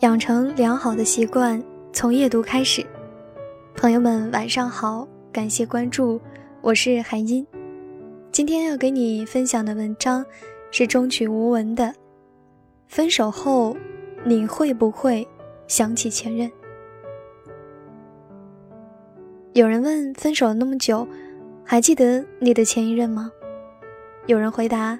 养成良好的习惯，从夜读开始。朋友们，晚上好，感谢关注，我是韩音。今天要给你分享的文章是中曲无闻的《分手后，你会不会想起前任》？有人问：分手了那么久，还记得你的前一任吗？有人回答：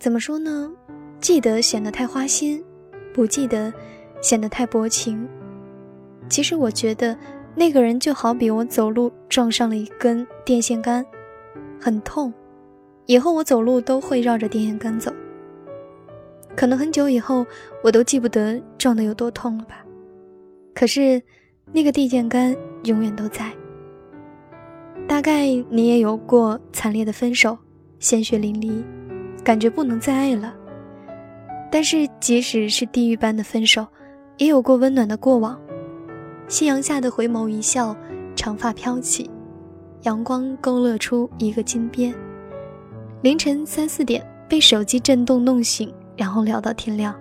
怎么说呢？记得显得太花心，不记得显得太薄情。其实我觉得那个人就好比我走路撞上了一根电线杆，很痛。以后我走路都会绕着电线杆走。可能很久以后我都记不得撞得有多痛了吧。可是那个电线杆永远都在。大概你也有过惨烈的分手，鲜血淋漓，感觉不能再爱了。但是，即使是地狱般的分手，也有过温暖的过往。夕阳下的回眸一笑，长发飘起，阳光勾勒出一个金边。凌晨三四点被手机震动弄醒，然后聊到天亮。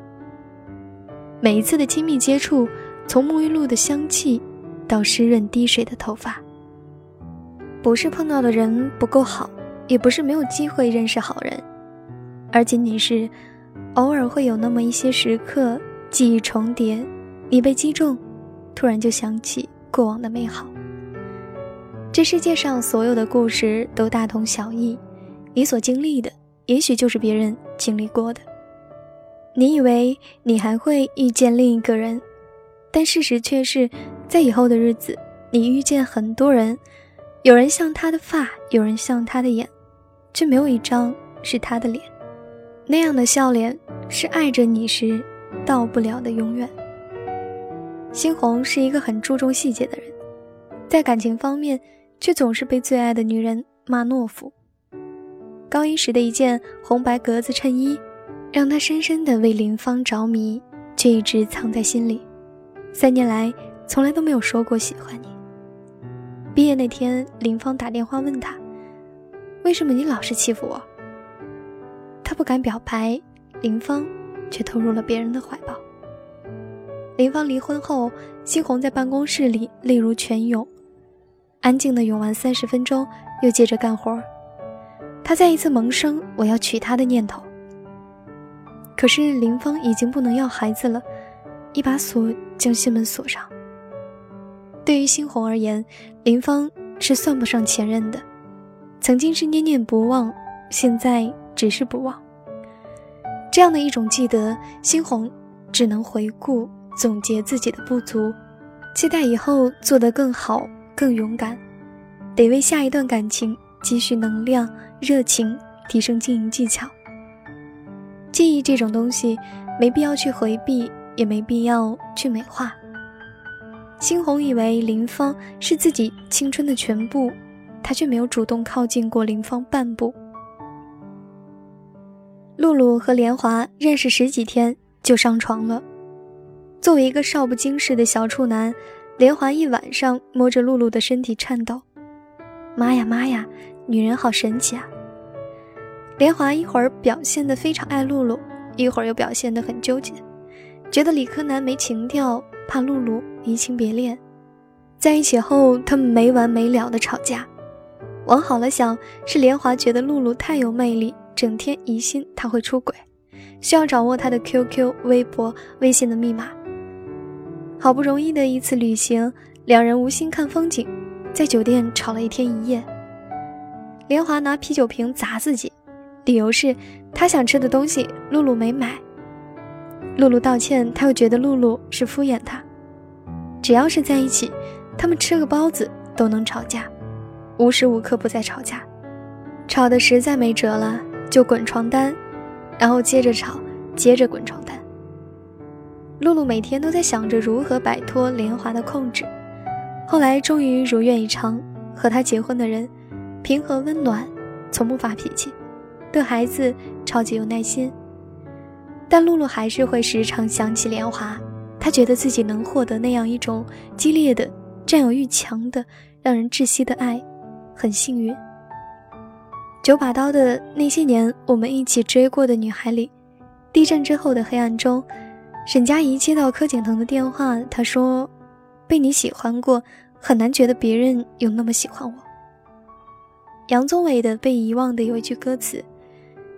每一次的亲密接触，从沐浴露的香气，到湿润滴水的头发。不是碰到的人不够好，也不是没有机会认识好人，而仅仅是。偶尔会有那么一些时刻，记忆重叠，你被击中，突然就想起过往的美好。这世界上所有的故事都大同小异，你所经历的，也许就是别人经历过的。你以为你还会遇见另一个人，但事实却是在以后的日子，你遇见很多人，有人像他的发，有人像他的眼，却没有一张是他的脸。那样的笑脸，是爱着你时到不了的永远。猩红是一个很注重细节的人，在感情方面却总是被最爱的女人骂懦夫。高一时的一件红白格子衬衣，让他深深的为林芳着迷，却一直藏在心里。三年来，从来都没有说过喜欢你。毕业那天，林芳打电话问他：“为什么你老是欺负我？”他不敢表白，林芳却投入了别人的怀抱。林芳离婚后，猩红在办公室里泪如泉涌，安静的涌完三十分钟，又接着干活。他再一次萌生我要娶她的念头。可是林芳已经不能要孩子了，一把锁将心门锁上。对于猩红而言，林芳是算不上前任的，曾经是念念不忘，现在。只是不忘，这样的一种记得，猩红只能回顾总结自己的不足，期待以后做得更好、更勇敢，得为下一段感情积蓄能量、热情，提升经营技巧。记忆这种东西，没必要去回避，也没必要去美化。猩红以为林芳是自己青春的全部，她却没有主动靠近过林芳半步。露露和莲华认识十几天就上床了。作为一个少不经事的小处男，莲华一晚上摸着露露的身体颤抖。妈呀妈呀，女人好神奇啊！莲华一会儿表现得非常爱露露，一会儿又表现得很纠结，觉得理科男没情调，怕露露移情别恋。在一起后，他们没完没了的吵架。往好了想，是莲华觉得露露太有魅力。整天疑心他会出轨，需要掌握他的 QQ、微博、微信的密码。好不容易的一次旅行，两人无心看风景，在酒店吵了一天一夜。莲华拿啤酒瓶砸自己，理由是他想吃的东西露露没买。露露道歉，他又觉得露露是敷衍他。只要是在一起，他们吃个包子都能吵架，无时无刻不在吵架，吵得实在没辙了。就滚床单，然后接着吵，接着滚床单。露露每天都在想着如何摆脱莲华的控制，后来终于如愿以偿，和他结婚的人，平和温暖，从不发脾气，对孩子超级有耐心。但露露还是会时常想起莲华，她觉得自己能获得那样一种激烈的、占有欲强的、让人窒息的爱，很幸运。九把刀的那些年，我们一起追过的女孩里，地震之后的黑暗中，沈佳宜接到柯景腾的电话，他说：“被你喜欢过，很难觉得别人有那么喜欢我。”杨宗纬的《被遗忘》的有一句歌词：“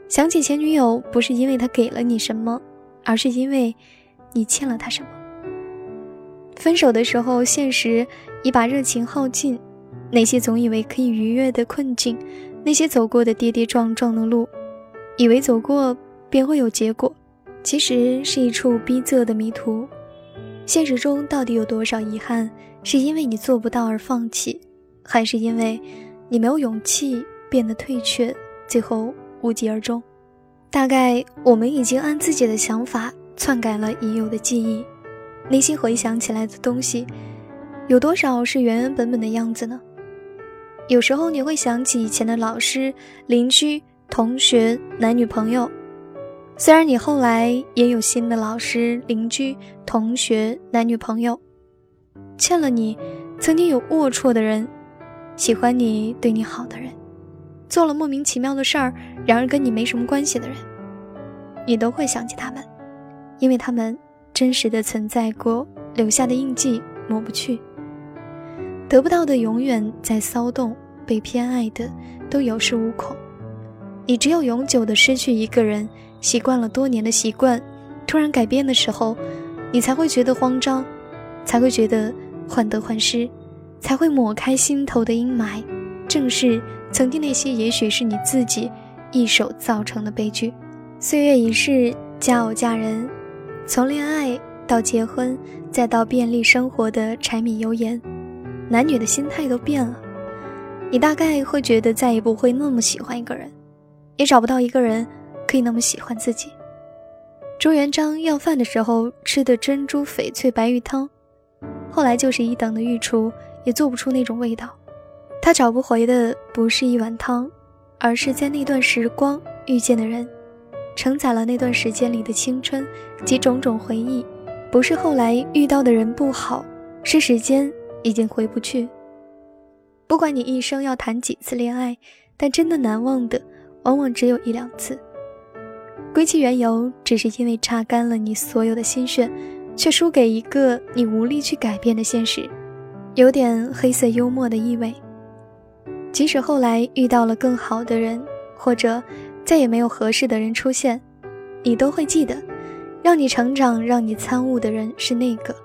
想起前女友，不是因为她给了你什么，而是因为你欠了她什么。”分手的时候，现实已把热情耗尽，那些总以为可以逾越的困境，那些走过的跌跌撞撞的路，以为走过便会有结果，其实是一处逼仄的迷途。现实中到底有多少遗憾，是因为你做不到而放弃，还是因为？你没有勇气变得退却，最后无疾而终。大概我们已经按自己的想法篡改了已有的记忆，内心回想起来的东西，有多少是原原本本的样子呢？有时候你会想起以前的老师、邻居、同学、男女朋友，虽然你后来也有新的老师、邻居、同学、男女朋友，欠了你曾经有龌龊的人。喜欢你、对你好的人，做了莫名其妙的事儿，然而跟你没什么关系的人，你都会想起他们，因为他们真实的存在过，留下的印记抹不去。得不到的永远在骚动，被偏爱的都有恃无恐。你只有永久的失去一个人，习惯了多年的习惯，突然改变的时候，你才会觉得慌张，才会觉得患得患失。才会抹开心头的阴霾，正是曾经那些，也许是你自己一手造成的悲剧。岁月已逝，佳偶佳人，从恋爱到结婚，再到便利生活的柴米油盐，男女的心态都变了。你大概会觉得再也不会那么喜欢一个人，也找不到一个人可以那么喜欢自己。朱元璋要饭的时候吃的珍珠翡翠白玉汤，后来就是一等的御厨。也做不出那种味道。他找不回的不是一碗汤，而是在那段时光遇见的人，承载了那段时间里的青春及种种回忆。不是后来遇到的人不好，是时间已经回不去。不管你一生要谈几次恋爱，但真的难忘的，往往只有一两次。归其缘由，只是因为榨干了你所有的心血，却输给一个你无力去改变的现实。有点黑色幽默的意味。即使后来遇到了更好的人，或者再也没有合适的人出现，你都会记得，让你成长、让你参悟的人是那个。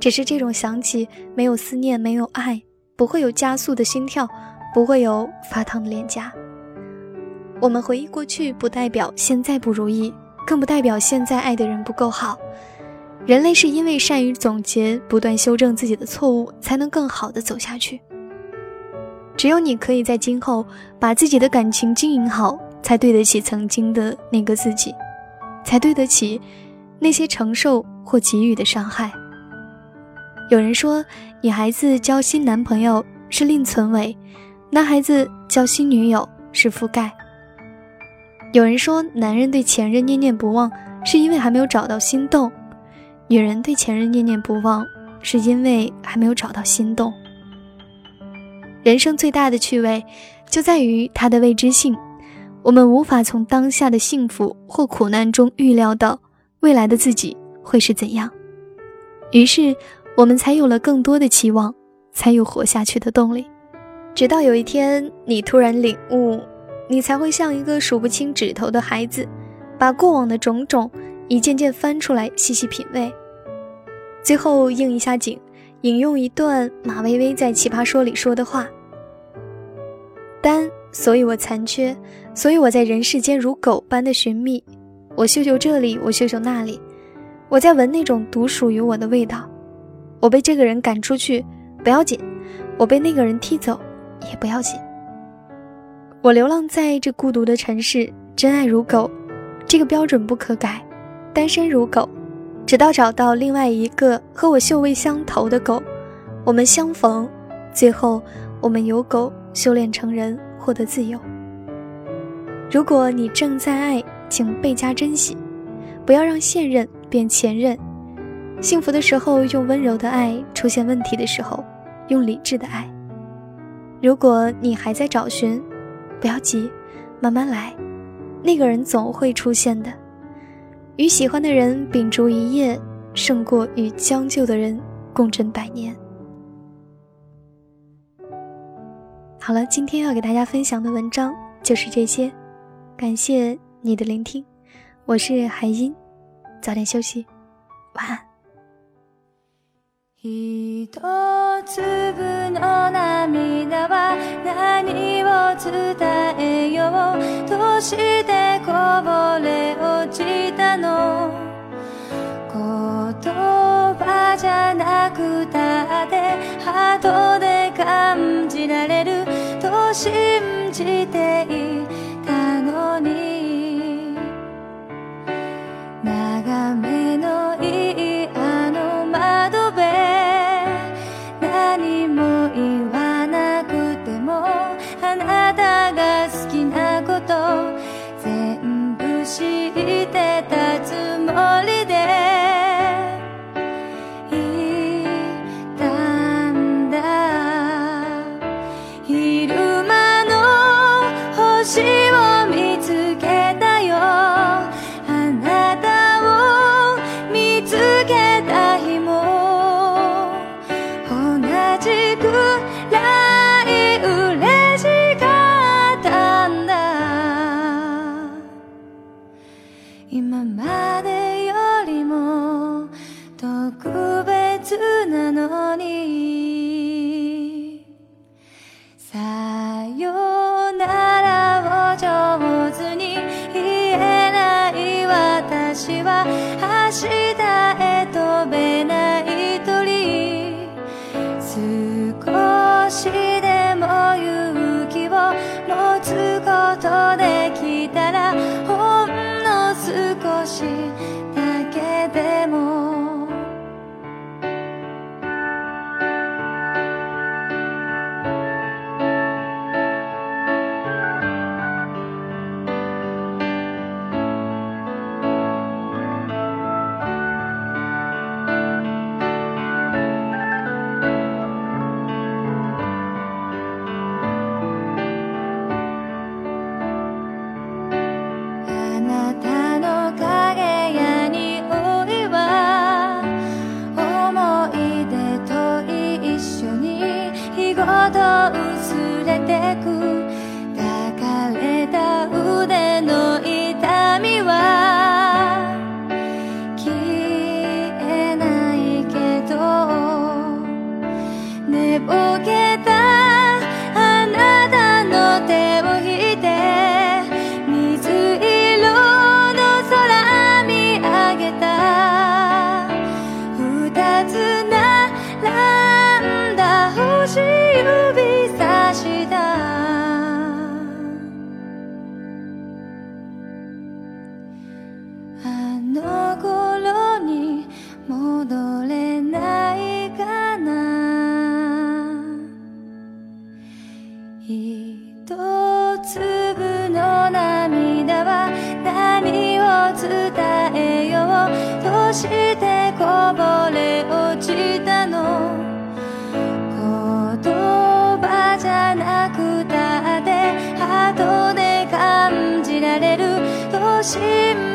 只是这种想起，没有思念，没有爱，不会有加速的心跳，不会有发烫的脸颊。我们回忆过去，不代表现在不如意，更不代表现在爱的人不够好。人类是因为善于总结，不断修正自己的错误，才能更好的走下去。只有你可以在今后把自己的感情经营好，才对得起曾经的那个自己，才对得起那些承受或给予的伤害。有人说，女孩子交新男朋友是另存为，男孩子交新女友是覆盖。有人说，男人对前任念念不忘，是因为还没有找到心动。女人对前任念念不忘，是因为还没有找到心动。人生最大的趣味，就在于它的未知性。我们无法从当下的幸福或苦难中预料到未来的自己会是怎样，于是我们才有了更多的期望，才有活下去的动力。直到有一天，你突然领悟，你才会像一个数不清指头的孩子，把过往的种种。一件件翻出来，细细品味。最后应一下景，引用一段马薇薇在《奇葩说》里说的话：“单，所以我残缺，所以我在人世间如狗般的寻觅。我嗅嗅这里，我嗅嗅那里，我在闻那种独属于我的味道。我被这个人赶出去，不要紧；我被那个人踢走，也不要紧。我流浪在这孤独的城市，真爱如狗，这个标准不可改。”单身如狗，直到找到另外一个和我嗅味相投的狗，我们相逢，最后我们由狗修炼成人，获得自由。如果你正在爱，请倍加珍惜，不要让现任变前任。幸福的时候用温柔的爱，出现问题的时候用理智的爱。如果你还在找寻，不要急，慢慢来，那个人总会出现的。与喜欢的人秉烛一夜，胜过与将就的人共枕百年。好了，今天要给大家分享的文章就是这些，感谢你的聆听，我是海音，早点休息，晚安。一粒の涙は何を伝えよう？としてこぼれ落ちたの？言葉じゃなくたってハートで感じられる。と信じていたのに？できど薄れてくしてこぼれ落ちたの。言葉じゃなくたってハで感じられる。都心